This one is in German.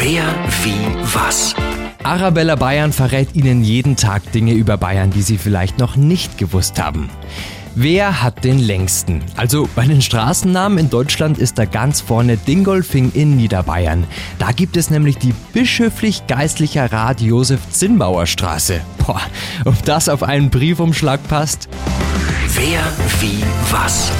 Wer, wie, was? Arabella Bayern verrät Ihnen jeden Tag Dinge über Bayern, die Sie vielleicht noch nicht gewusst haben. Wer hat den längsten? Also bei den Straßennamen in Deutschland ist da ganz vorne Dingolfing in Niederbayern. Da gibt es nämlich die bischöflich-geistlicher Rat Josef Zinnbauer Straße. Boah, ob das auf einen Briefumschlag passt? Wer, wie, was?